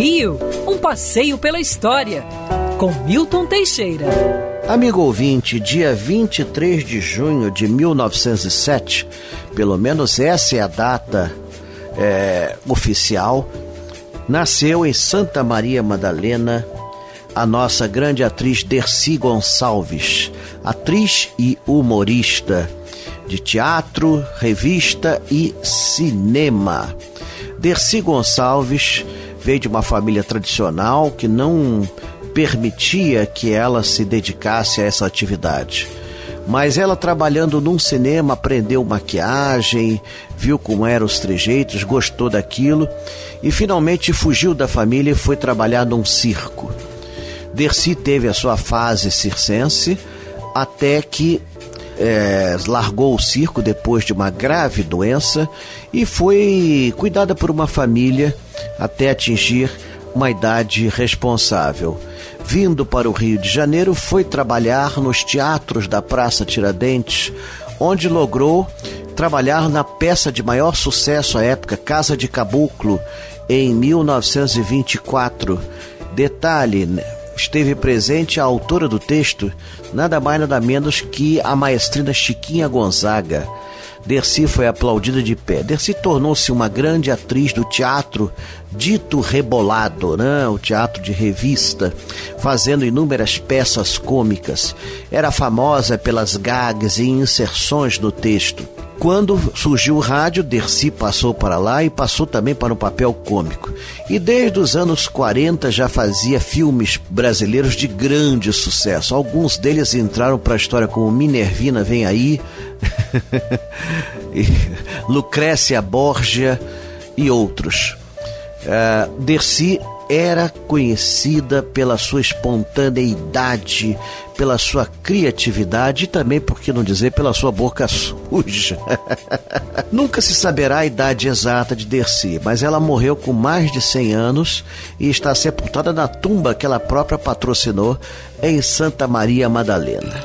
Rio, um passeio pela história, com Milton Teixeira. Amigo ouvinte, dia 23 de junho de 1907, pelo menos essa é a data é, oficial, nasceu em Santa Maria Madalena a nossa grande atriz Dercy Gonçalves, atriz e humorista de teatro, revista e cinema. Dercy Gonçalves veio de uma família tradicional que não permitia que ela se dedicasse a essa atividade. Mas ela trabalhando num cinema aprendeu maquiagem, viu como eram os trejeitos, gostou daquilo e finalmente fugiu da família e foi trabalhar num circo. Dercy teve a sua fase circense até que é, largou o circo depois de uma grave doença e foi cuidada por uma família até atingir uma idade responsável. Vindo para o Rio de Janeiro, foi trabalhar nos teatros da Praça Tiradentes, onde logrou trabalhar na peça de maior sucesso à época, Casa de Caboclo, em 1924. Detalhe, esteve presente a autora do texto, nada mais nada menos que a maestrina Chiquinha Gonzaga. Dercy foi aplaudida de pé. Dercy tornou-se uma grande atriz do teatro dito rebolado, né? o teatro de revista, fazendo inúmeras peças cômicas. Era famosa pelas gags e inserções no texto. Quando surgiu o rádio, Dercy passou para lá e passou também para um papel cômico. E desde os anos 40 já fazia filmes brasileiros de grande sucesso. Alguns deles entraram para a história como Minervina Vem Aí, Lucrécia Borgia e outros. Uh, Dercy era conhecida pela sua espontaneidade, pela sua criatividade e também, por que não dizer, pela sua boca suja. Nunca se saberá a idade exata de Dercy, mas ela morreu com mais de 100 anos e está sepultada na tumba que ela própria patrocinou em Santa Maria Madalena.